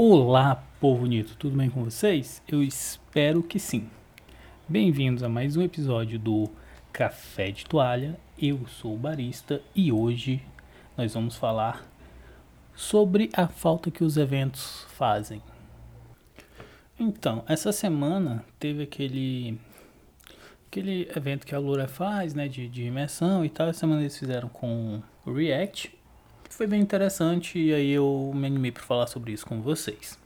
Olá, povo bonito, tudo bem com vocês? Eu espero que sim. Bem-vindos a mais um episódio do Café de Toalha. Eu sou o barista e hoje nós vamos falar sobre a falta que os eventos fazem. Então, essa semana teve aquele aquele evento que a Lura faz, né, de, de imersão e tal. Essa semana eles fizeram com o React foi bem interessante e aí eu me animei para falar sobre isso com vocês.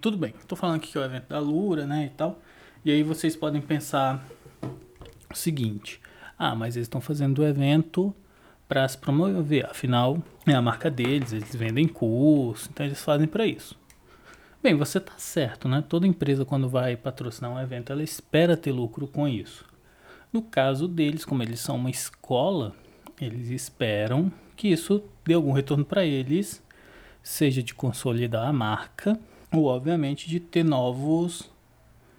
Tudo bem, estou falando aqui que é o evento da Lura, né, e tal. E aí vocês podem pensar o seguinte: ah, mas eles estão fazendo o evento para se promover, afinal é a marca deles, eles vendem curso, então eles fazem para isso. Bem, você tá certo, né? Toda empresa quando vai patrocinar um evento, ela espera ter lucro com isso. No caso deles, como eles são uma escola, eles esperam que isso dê algum retorno para eles, seja de consolidar a marca ou, obviamente, de ter novos,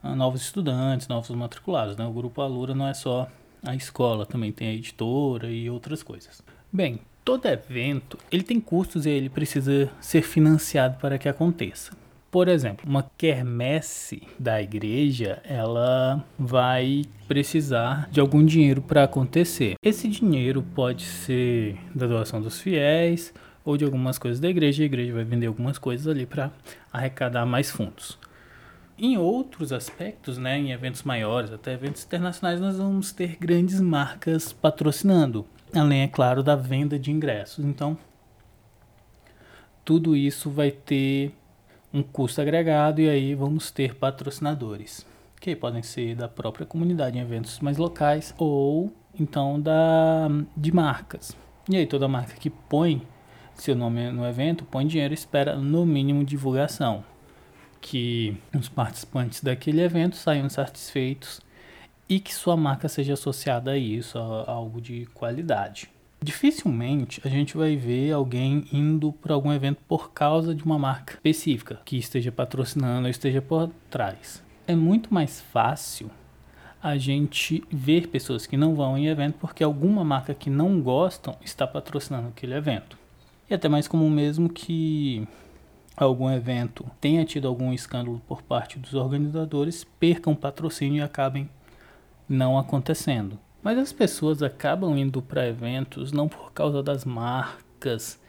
ah, novos estudantes, novos matriculados. Né? O Grupo Alura não é só a escola, também tem a editora e outras coisas. Bem, todo evento ele tem custos e ele precisa ser financiado para que aconteça. Por exemplo, uma quermesse da igreja, ela vai precisar de algum dinheiro para acontecer. Esse dinheiro pode ser da doação dos fiéis ou de algumas coisas da igreja. A igreja vai vender algumas coisas ali para arrecadar mais fundos. Em outros aspectos, né, em eventos maiores, até eventos internacionais, nós vamos ter grandes marcas patrocinando, além, é claro, da venda de ingressos. Então, tudo isso vai ter um custo agregado e aí vamos ter patrocinadores, que podem ser da própria comunidade em eventos mais locais ou então da de marcas. E aí toda marca que põe seu nome no evento põe dinheiro e espera no mínimo divulgação, que os participantes daquele evento saiam satisfeitos e que sua marca seja associada a isso, a algo de qualidade. Dificilmente a gente vai ver alguém indo para algum evento por causa de uma marca específica que esteja patrocinando ou esteja por trás. É muito mais fácil a gente ver pessoas que não vão em evento porque alguma marca que não gostam está patrocinando aquele evento. E até mais comum mesmo que algum evento tenha tido algum escândalo por parte dos organizadores, percam patrocínio e acabem não acontecendo. Mas as pessoas acabam indo para eventos não por causa das marcas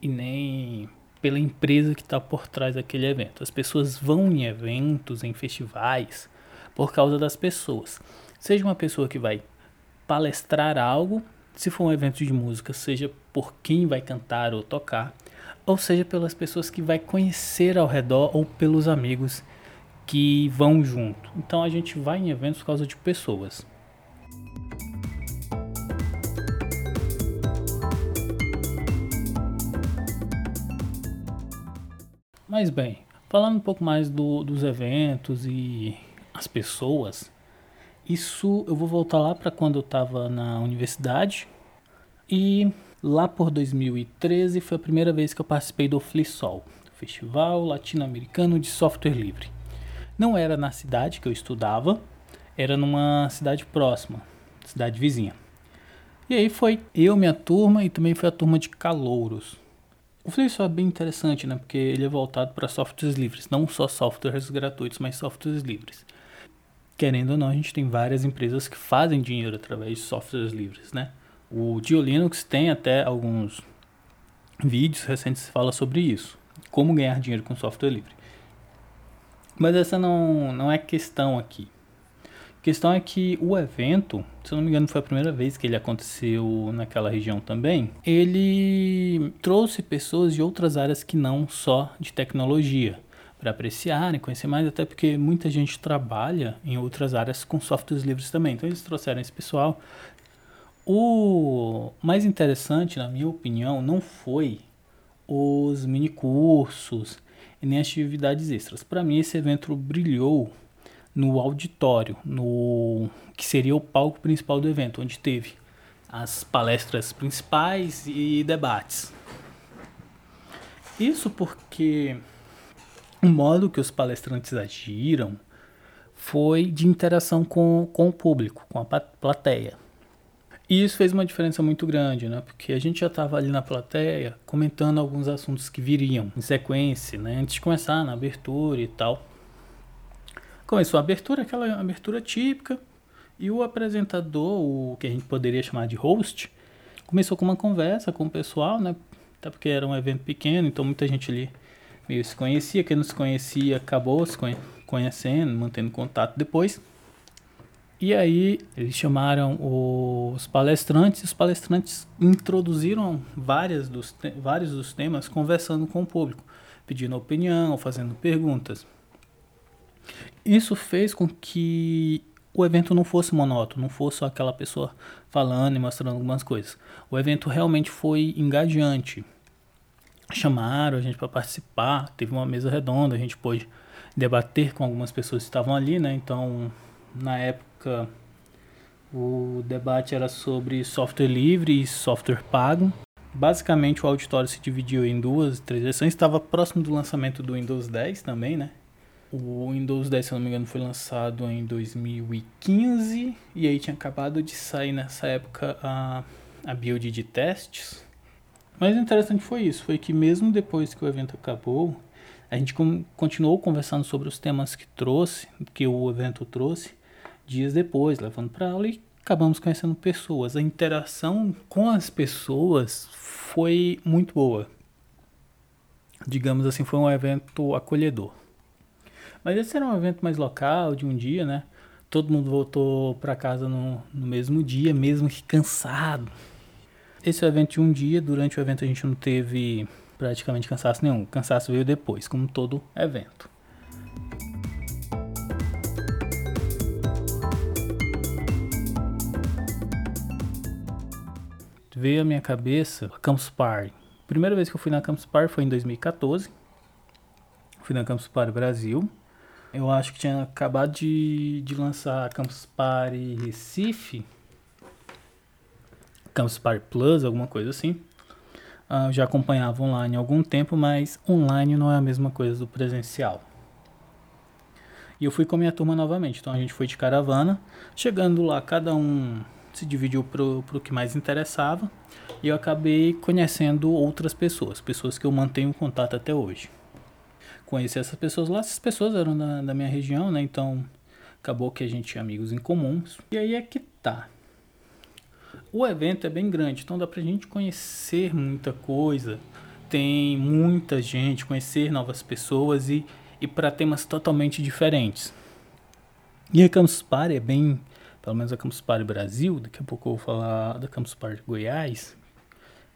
e nem pela empresa que está por trás daquele evento. As pessoas vão em eventos, em festivais, por causa das pessoas. Seja uma pessoa que vai palestrar algo, se for um evento de música, seja por quem vai cantar ou tocar, ou seja pelas pessoas que vai conhecer ao redor ou pelos amigos que vão junto. Então a gente vai em eventos por causa de pessoas. Mas bem, falando um pouco mais do, dos eventos e as pessoas, isso eu vou voltar lá para quando eu estava na universidade e lá por 2013 foi a primeira vez que eu participei do FliSol, Festival Latino-Americano de Software Livre. Não era na cidade que eu estudava, era numa cidade próxima, cidade vizinha. E aí foi eu, minha turma e também foi a turma de calouros. O FreeSol é bem interessante, né? Porque ele é voltado para softwares livres, não só softwares gratuitos, mas softwares livres. Querendo ou não, a gente tem várias empresas que fazem dinheiro através de softwares livres, né? O Dio Linux tem até alguns vídeos recentes que fala sobre isso, como ganhar dinheiro com software livre. Mas essa não, não é questão aqui. A questão é que o evento, se eu não me engano, foi a primeira vez que ele aconteceu naquela região também. Ele trouxe pessoas de outras áreas que não só de tecnologia para apreciarem, conhecer mais, até porque muita gente trabalha em outras áreas com softwares livres também. Então eles trouxeram esse pessoal. O mais interessante, na minha opinião, não foi os mini cursos e nem atividades extras. Para mim, esse evento brilhou no auditório, no que seria o palco principal do evento, onde teve as palestras principais e debates. Isso porque o modo que os palestrantes agiram foi de interação com, com o público, com a plateia. E isso fez uma diferença muito grande, né? Porque a gente já estava ali na plateia comentando alguns assuntos que viriam em sequência, né? Antes de começar, na abertura e tal. Começou a abertura, aquela abertura típica, e o apresentador, o que a gente poderia chamar de host, começou com uma conversa com o pessoal, né? Até porque era um evento pequeno, então muita gente ali meio se conhecia. Quem não se conhecia acabou se conhecendo, mantendo contato depois. E aí eles chamaram os palestrantes, e os palestrantes introduziram várias dos vários dos temas conversando com o público, pedindo opinião, fazendo perguntas. Isso fez com que o evento não fosse monótono, não fosse só aquela pessoa falando e mostrando algumas coisas. O evento realmente foi engajante. Chamaram a gente para participar, teve uma mesa redonda, a gente pôde debater com algumas pessoas que estavam ali, né? Então, na época, o debate era sobre software livre e software pago. Basicamente, o auditório se dividiu em duas, três versões. Estava próximo do lançamento do Windows 10 também, né? O Windows 10, se não me engano, foi lançado em 2015 e aí tinha acabado de sair nessa época a, a build de testes. Mas o interessante foi isso, foi que mesmo depois que o evento acabou, a gente continuou conversando sobre os temas que trouxe, que o evento trouxe, dias depois, levando para aula e acabamos conhecendo pessoas. A interação com as pessoas foi muito boa. Digamos assim, foi um evento acolhedor. Mas esse era um evento mais local, de um dia, né? Todo mundo voltou para casa no, no mesmo dia, mesmo que cansado. Esse é o evento de um dia, durante o evento a gente não teve praticamente cansaço nenhum. O cansaço veio depois, como todo evento. Veio à minha cabeça a Campus Party. Primeira vez que eu fui na Campus Party foi em 2014. Fui na Campus Party Brasil. Eu acho que tinha acabado de, de lançar Campus Party Recife. Campus Party Plus, alguma coisa assim. Uh, já acompanhava online há algum tempo, mas online não é a mesma coisa do presencial. E eu fui com a minha turma novamente. Então a gente foi de caravana. Chegando lá, cada um se dividiu pro, pro que mais interessava. E eu acabei conhecendo outras pessoas, pessoas que eu mantenho contato até hoje conheci essas pessoas lá. Essas pessoas eram da, da minha região, né? Então acabou que a gente tinha amigos em comuns. E aí é que tá. O evento é bem grande, então dá pra gente conhecer muita coisa. Tem muita gente, conhecer novas pessoas e, e para temas totalmente diferentes. E a Campus Party é bem, pelo menos a Campus Party Brasil, daqui a pouco eu vou falar da Campus Party Goiás,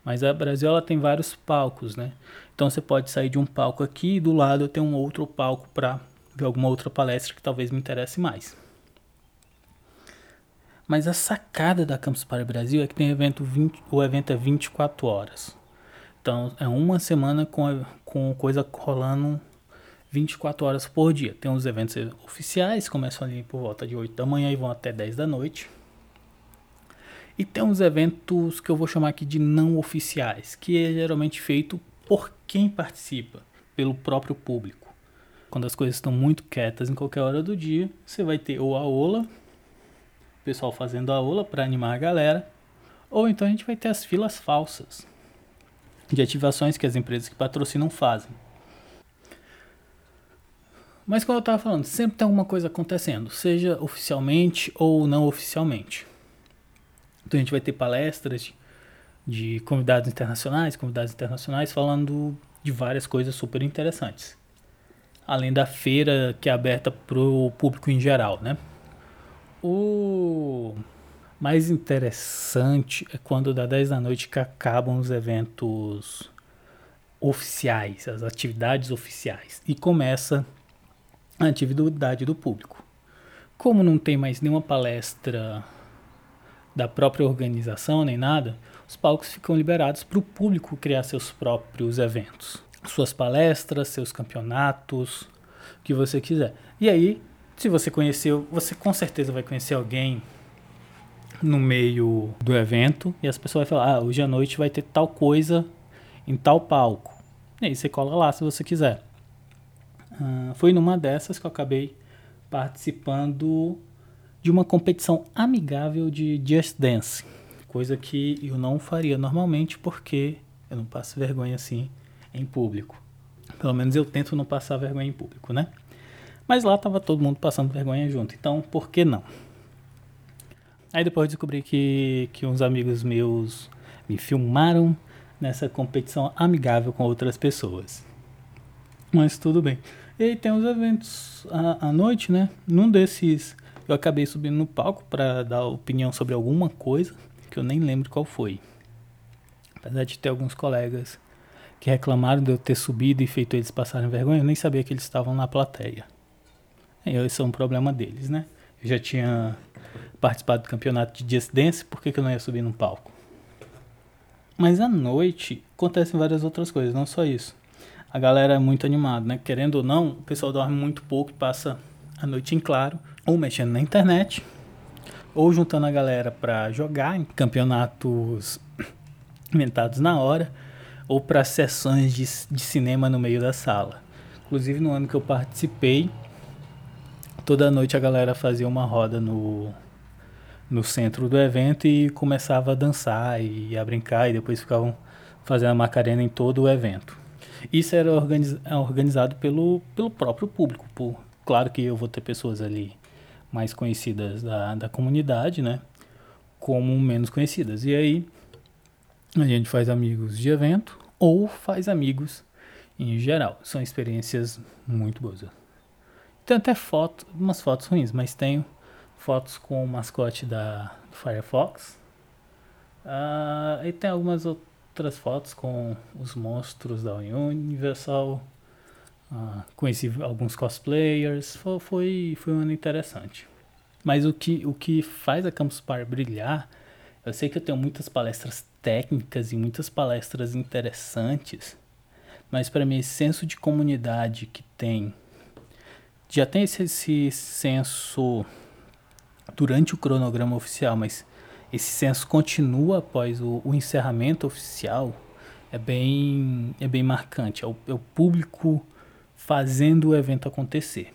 mas a Brasil ela tem vários palcos, né? Então você pode sair de um palco aqui e do lado tem um outro palco para ver alguma outra palestra que talvez me interesse mais. Mas a sacada da Campus Party Brasil é que tem evento 20, o evento é 24 horas. Então é uma semana com, com coisa rolando 24 horas por dia. Tem os eventos oficiais, começam ali por volta de 8 da manhã e vão até 10 da noite. E tem uns eventos que eu vou chamar aqui de não oficiais, que é geralmente feito por quem participa, pelo próprio público. Quando as coisas estão muito quietas em qualquer hora do dia, você vai ter ou a ola, o pessoal fazendo a ola para animar a galera, ou então a gente vai ter as filas falsas de ativações que as empresas que patrocinam fazem. Mas como eu estava falando, sempre tem alguma coisa acontecendo, seja oficialmente ou não oficialmente. Então a gente vai ter palestras de, de convidados internacionais, convidados internacionais falando de várias coisas super interessantes. Além da feira que é aberta para o público em geral, né? O mais interessante é quando dá 10 da noite que acabam os eventos oficiais, as atividades oficiais, e começa a atividade do público. Como não tem mais nenhuma palestra da própria organização nem nada, os palcos ficam liberados para o público criar seus próprios eventos, suas palestras, seus campeonatos, o que você quiser. E aí, se você conheceu, você com certeza vai conhecer alguém no meio do evento e as pessoas vão falar: ah, hoje à noite vai ter tal coisa em tal palco. E aí você cola lá se você quiser. Uh, foi numa dessas que eu acabei participando de uma competição amigável de Just Dance, coisa que eu não faria normalmente porque eu não passo vergonha assim em público. Pelo menos eu tento não passar vergonha em público, né? Mas lá tava todo mundo passando vergonha junto, então por que não? Aí depois descobri que, que uns amigos meus me filmaram nessa competição amigável com outras pessoas. Mas tudo bem. E aí tem os eventos à, à noite, né? Num desses eu acabei subindo no palco para dar opinião sobre alguma coisa que eu nem lembro qual foi. Apesar de ter alguns colegas que reclamaram de eu ter subido e feito eles passarem vergonha, eu nem sabia que eles estavam na plateia. E esse é um problema deles, né? Eu já tinha participado do campeonato de Just Dance, por que, que eu não ia subir no palco? Mas à noite acontecem várias outras coisas, não só isso. A galera é muito animada, né? Querendo ou não, o pessoal dorme muito pouco e passa a noite em claro, ou mexendo na internet, ou juntando a galera para jogar em campeonatos inventados na hora, ou para sessões de, de cinema no meio da sala. Inclusive no ano que eu participei, toda noite a galera fazia uma roda no, no centro do evento e começava a dançar e a brincar e depois ficavam fazendo a macarena em todo o evento. Isso era organiz, organizado pelo, pelo próprio público. Por, claro que eu vou ter pessoas ali mais conhecidas da, da comunidade, né? Como menos conhecidas. E aí a gente faz amigos de evento ou faz amigos em geral. São experiências muito boas. Tem até foto, umas fotos ruins, mas tenho fotos com o mascote da Firefox. Uh, e tem algumas outras fotos com os monstros da Universal. Uh, conheci alguns cosplayers. Foi, foi, foi um ano interessante. Mas o que, o que faz a Campus Par brilhar, eu sei que eu tenho muitas palestras técnicas e muitas palestras interessantes, mas para mim esse senso de comunidade que tem, já tem esse, esse senso durante o cronograma oficial, mas esse senso continua após o, o encerramento oficial, é bem, é bem marcante. É o, é o público fazendo o evento acontecer.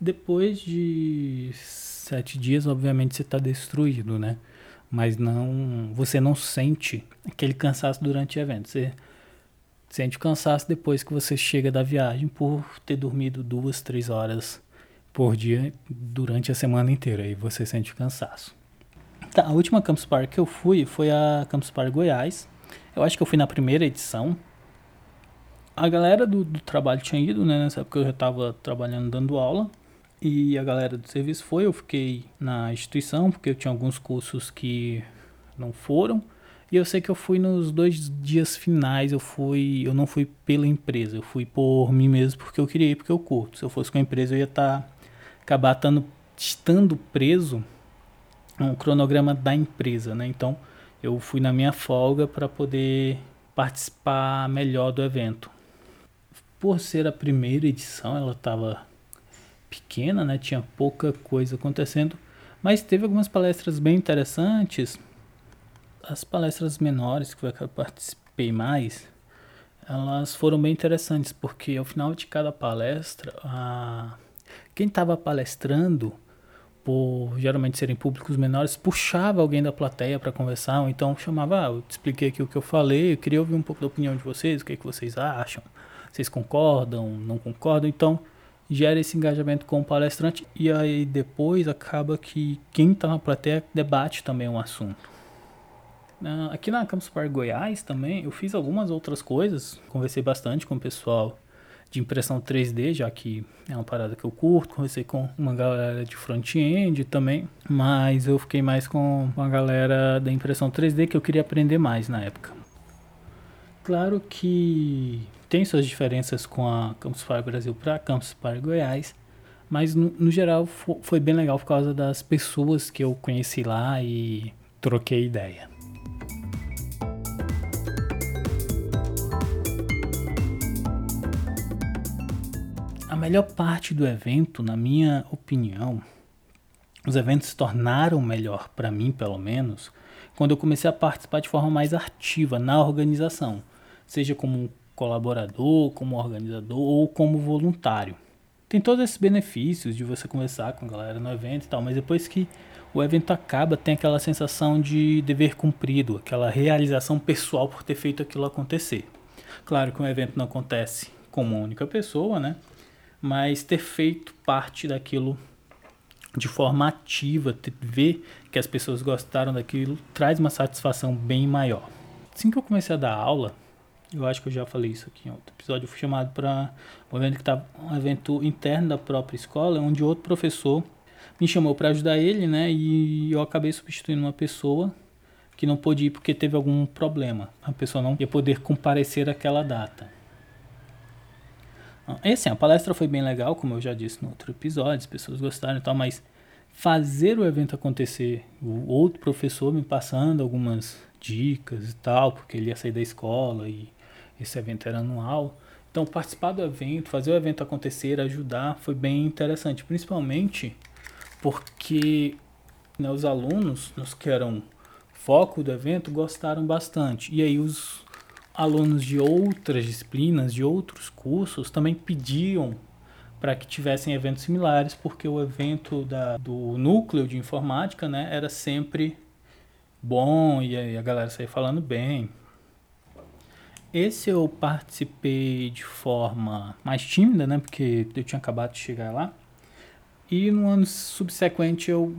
Depois de sete dias, obviamente você está destruído, né? Mas não, você não sente aquele cansaço durante o evento. Você sente o cansaço depois que você chega da viagem por ter dormido duas, três horas por dia durante a semana inteira e você sente cansaço. Tá, a última Campus Park que eu fui foi a Campus Park Goiás. Eu acho que eu fui na primeira edição. A galera do, do trabalho tinha ido, né? Nessa época eu já estava trabalhando dando aula. E a galera do serviço foi, eu fiquei na instituição, porque eu tinha alguns cursos que não foram. E eu sei que eu fui nos dois dias finais, eu fui, eu não fui pela empresa, eu fui por mim mesmo porque eu queria ir, porque eu curto. Se eu fosse com a empresa, eu ia estar tá acabar tando, estando preso ao cronograma da empresa, né? Então eu fui na minha folga para poder participar melhor do evento. Por ser a primeira edição, ela estava pequena, né? Tinha pouca coisa acontecendo, mas teve algumas palestras bem interessantes. As palestras menores que eu participei mais, elas foram bem interessantes porque ao final de cada palestra a quem estava palestrando, por geralmente serem públicos menores, puxava alguém da plateia para conversar, ou então chamava, ah, eu te expliquei aqui o que eu falei, eu queria ouvir um pouco da opinião de vocês, o que, é que vocês acham, vocês concordam, não concordam, então gera esse engajamento com o palestrante e aí depois acaba que quem está na plateia debate também um assunto. Aqui na Campus Park Goiás também eu fiz algumas outras coisas, conversei bastante com o pessoal de impressão 3D, já que é uma parada que eu curto. Conversei com uma galera de front-end também, mas eu fiquei mais com a galera da impressão 3D que eu queria aprender mais na época. Claro que tem suas diferenças com a Campus Party Brasil para Campus Party Goiás, mas no, no geral foi bem legal por causa das pessoas que eu conheci lá e troquei ideia. Melhor parte do evento, na minha opinião, os eventos se tornaram melhor para mim, pelo menos, quando eu comecei a participar de forma mais ativa na organização, seja como colaborador, como organizador ou como voluntário. Tem todos esses benefícios de você conversar com a galera no evento e tal, mas depois que o evento acaba, tem aquela sensação de dever cumprido, aquela realização pessoal por ter feito aquilo acontecer. Claro que um evento não acontece com uma única pessoa, né? Mas ter feito parte daquilo de forma ativa, ver que as pessoas gostaram daquilo, traz uma satisfação bem maior. Assim que eu comecei a dar aula, eu acho que eu já falei isso aqui em outro episódio, eu fui chamado para um evento que estava um evento interno da própria escola, onde outro professor me chamou para ajudar ele, né? E eu acabei substituindo uma pessoa que não pôde ir porque teve algum problema. A pessoa não ia poder comparecer àquela data. E assim, a palestra foi bem legal, como eu já disse no outro episódio, as pessoas gostaram e tal, mas fazer o evento acontecer, o outro professor me passando algumas dicas e tal, porque ele ia sair da escola e esse evento era anual. Então, participar do evento, fazer o evento acontecer, ajudar, foi bem interessante, principalmente porque né, os alunos, os que eram foco do evento, gostaram bastante. E aí os alunos de outras disciplinas, de outros cursos, também pediam para que tivessem eventos similares, porque o evento da, do núcleo de informática né, era sempre bom e aí a galera saía falando bem. Esse eu participei de forma mais tímida, né, porque eu tinha acabado de chegar lá. E no ano subsequente eu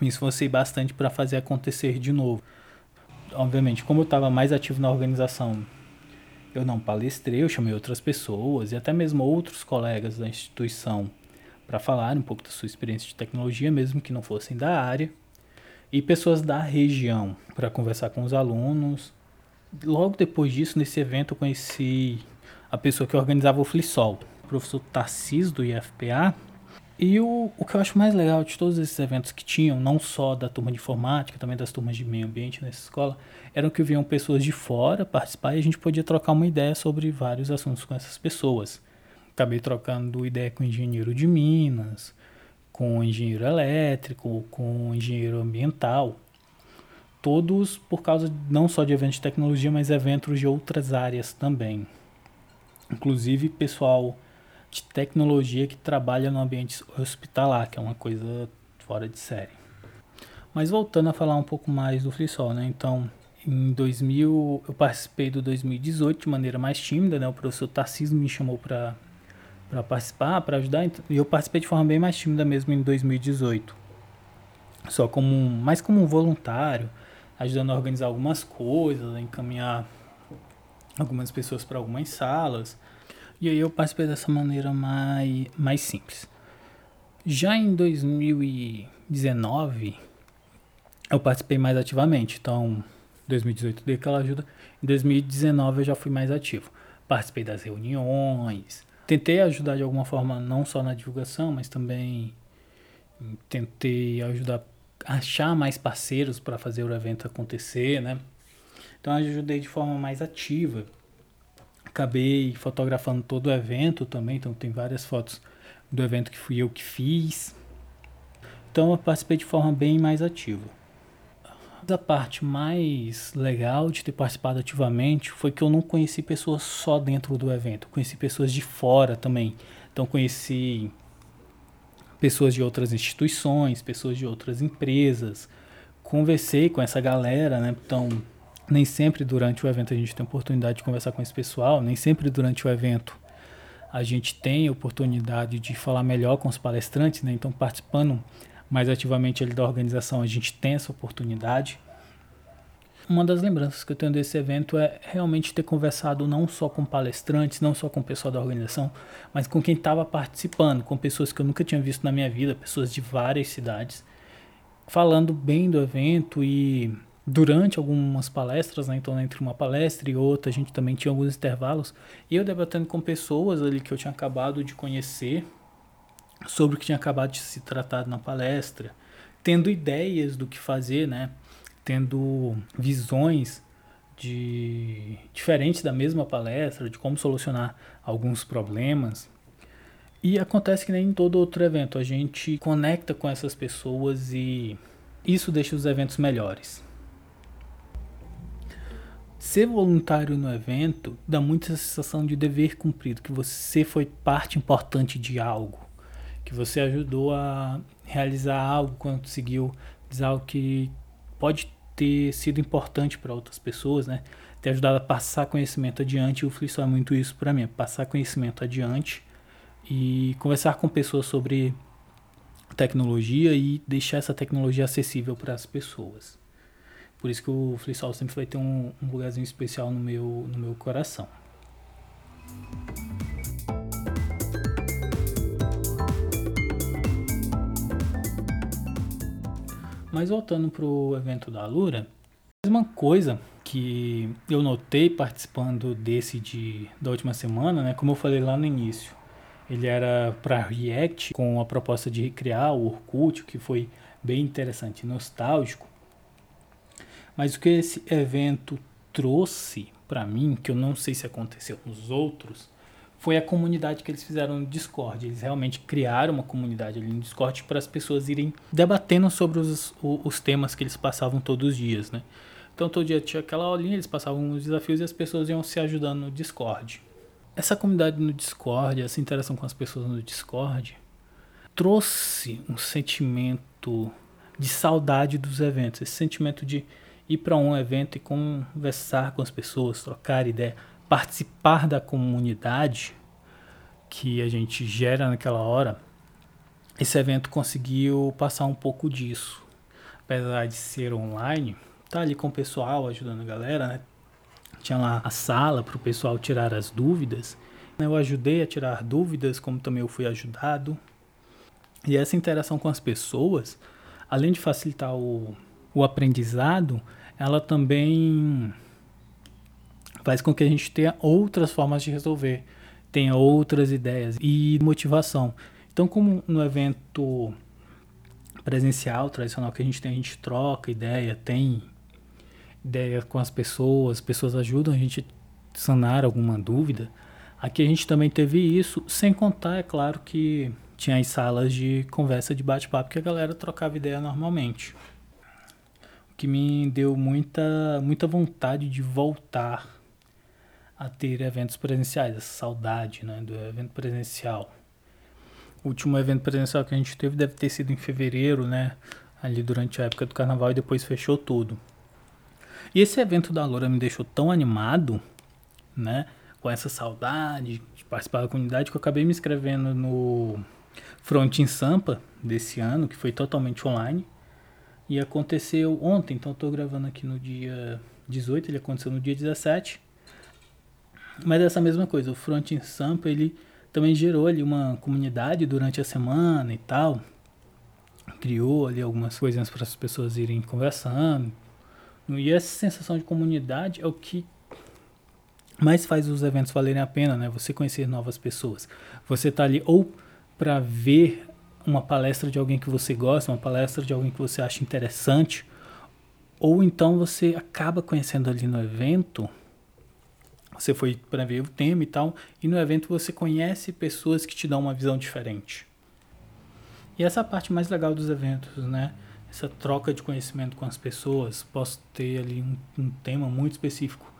me esforcei bastante para fazer acontecer de novo. Obviamente, como eu estava mais ativo na organização, eu não palestrei, eu chamei outras pessoas e até mesmo outros colegas da instituição para falar um pouco da sua experiência de tecnologia, mesmo que não fossem da área, e pessoas da região para conversar com os alunos. Logo depois disso, nesse evento, eu conheci a pessoa que organizava o FliSol, o professor Tarcísio do IFPA, e o, o que eu acho mais legal de todos esses eventos que tinham, não só da turma de informática, também das turmas de meio ambiente nessa escola, eram que vinham pessoas de fora participar e a gente podia trocar uma ideia sobre vários assuntos com essas pessoas. Acabei trocando ideia com engenheiro de Minas, com engenheiro elétrico, com engenheiro ambiental. Todos por causa não só de eventos de tecnologia, mas eventos de outras áreas também. Inclusive pessoal de tecnologia que trabalha no ambiente hospitalar, que é uma coisa fora de série. Mas voltando a falar um pouco mais do FreeSol, né? Então, em 2000, eu participei do 2018 de maneira mais tímida, né? O professor Tarcísio me chamou para para participar, para ajudar, e eu participei de forma bem mais tímida mesmo em 2018. Só como um, mais como um voluntário, ajudando a organizar algumas coisas, encaminhar algumas pessoas para algumas salas, e aí eu participei dessa maneira mais, mais simples. Já em 2019, eu participei mais ativamente. Então, 2018 dei aquela ajuda. Em 2019 eu já fui mais ativo. Participei das reuniões. Tentei ajudar de alguma forma, não só na divulgação, mas também tentei ajudar a achar mais parceiros para fazer o evento acontecer, né? Então eu ajudei de forma mais ativa acabei fotografando todo o evento também, então tem várias fotos do evento que fui eu que fiz. Então eu participei de forma bem mais ativa. A parte mais legal de ter participado ativamente foi que eu não conheci pessoas só dentro do evento, conheci pessoas de fora também. Então conheci pessoas de outras instituições, pessoas de outras empresas. Conversei com essa galera, né? Então nem sempre durante o evento a gente tem oportunidade de conversar com esse pessoal, nem sempre durante o evento a gente tem oportunidade de falar melhor com os palestrantes, né? Então, participando mais ativamente da organização, a gente tem essa oportunidade. Uma das lembranças que eu tenho desse evento é realmente ter conversado não só com palestrantes, não só com o pessoal da organização, mas com quem estava participando, com pessoas que eu nunca tinha visto na minha vida, pessoas de várias cidades, falando bem do evento e durante algumas palestras, né? então entre uma palestra e outra a gente também tinha alguns intervalos, e eu debatendo com pessoas ali que eu tinha acabado de conhecer sobre o que tinha acabado de se tratar na palestra, tendo ideias do que fazer, né? tendo visões de diferentes da mesma palestra, de como solucionar alguns problemas. E acontece que nem em todo outro evento, a gente conecta com essas pessoas e isso deixa os eventos melhores. Ser voluntário no evento dá muita sensação de dever cumprido, que você foi parte importante de algo, que você ajudou a realizar algo, conseguiu dizer algo que pode ter sido importante para outras pessoas, né? Ter ajudado a passar conhecimento adiante. O Flisson é muito isso para mim, é passar conhecimento adiante e conversar com pessoas sobre tecnologia e deixar essa tecnologia acessível para as pessoas. Por isso que o Flissol sempre vai ter um, um lugarzinho especial no meu, no meu coração. Mas voltando para o evento da Lura, uma coisa que eu notei participando desse de, da última semana, né, como eu falei lá no início, ele era para React com a proposta de recriar o Orkut, que foi bem interessante, nostálgico. Mas o que esse evento trouxe para mim, que eu não sei se aconteceu com os outros, foi a comunidade que eles fizeram no Discord. Eles realmente criaram uma comunidade ali no Discord para as pessoas irem debatendo sobre os, os temas que eles passavam todos os dias, né? Então todo dia tinha aquela aulinha, eles passavam os desafios e as pessoas iam se ajudando no Discord. Essa comunidade no Discord, essa interação com as pessoas no Discord, trouxe um sentimento de saudade dos eventos, esse sentimento de ir para um evento e conversar com as pessoas, trocar ideia, participar da comunidade que a gente gera naquela hora. Esse evento conseguiu passar um pouco disso. Apesar de ser online, tá ali com o pessoal ajudando a galera, né? Tinha lá a sala para o pessoal tirar as dúvidas. Eu ajudei a tirar dúvidas, como também eu fui ajudado. E essa interação com as pessoas, além de facilitar o, o aprendizado, ela também faz com que a gente tenha outras formas de resolver, tenha outras ideias e motivação. Então, como no evento presencial tradicional que a gente tem, a gente troca ideia, tem ideia com as pessoas, as pessoas ajudam a gente sanar alguma dúvida. Aqui a gente também teve isso, sem contar, é claro, que tinha as salas de conversa de bate-papo que a galera trocava ideia normalmente que me deu muita, muita vontade de voltar a ter eventos presenciais, essa saudade né, do evento presencial. O último evento presencial que a gente teve deve ter sido em fevereiro, né? Ali durante a época do carnaval e depois fechou tudo. E esse evento da Loura me deixou tão animado, né? Com essa saudade de participar da comunidade que eu acabei me inscrevendo no Front in Sampa desse ano, que foi totalmente online. E aconteceu ontem, então tô gravando aqui no dia 18, ele aconteceu no dia 17. Mas essa mesma coisa, o Front in Sampa, ele também gerou ali uma comunidade durante a semana e tal. Criou ali algumas coisinhas para as pessoas irem conversando. E essa sensação de comunidade é o que mais faz os eventos valerem a pena, né? Você conhecer novas pessoas. Você tá ali ou para ver uma palestra de alguém que você gosta, uma palestra de alguém que você acha interessante, ou então você acaba conhecendo ali no evento, você foi para ver o tema e tal, e no evento você conhece pessoas que te dão uma visão diferente. E essa é a parte mais legal dos eventos, né? Essa troca de conhecimento com as pessoas. Posso ter ali um, um tema muito específico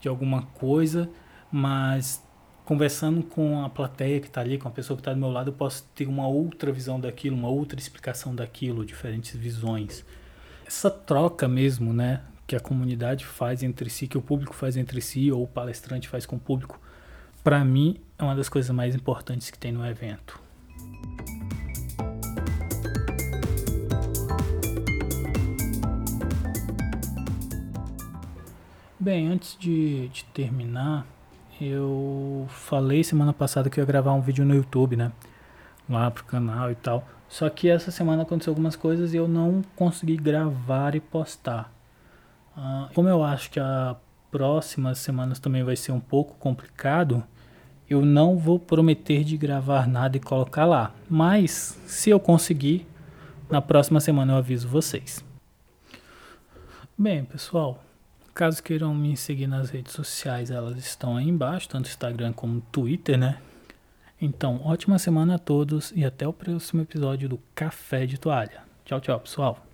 de alguma coisa, mas conversando com a plateia que está ali, com a pessoa que está do meu lado, eu posso ter uma outra visão daquilo, uma outra explicação daquilo, diferentes visões. Essa troca mesmo, né, que a comunidade faz entre si, que o público faz entre si, ou o palestrante faz com o público, para mim é uma das coisas mais importantes que tem no evento. Bem, antes de, de terminar, eu falei semana passada que eu ia gravar um vídeo no YouTube, né? Lá pro canal e tal. Só que essa semana aconteceu algumas coisas e eu não consegui gravar e postar. Uh, como eu acho que a próximas semanas também vai ser um pouco complicado, eu não vou prometer de gravar nada e colocar lá. Mas se eu conseguir, na próxima semana eu aviso vocês. Bem, pessoal, Caso queiram me seguir nas redes sociais, elas estão aí embaixo, tanto Instagram como Twitter, né? Então, ótima semana a todos e até o próximo episódio do Café de Toalha. Tchau, tchau, pessoal.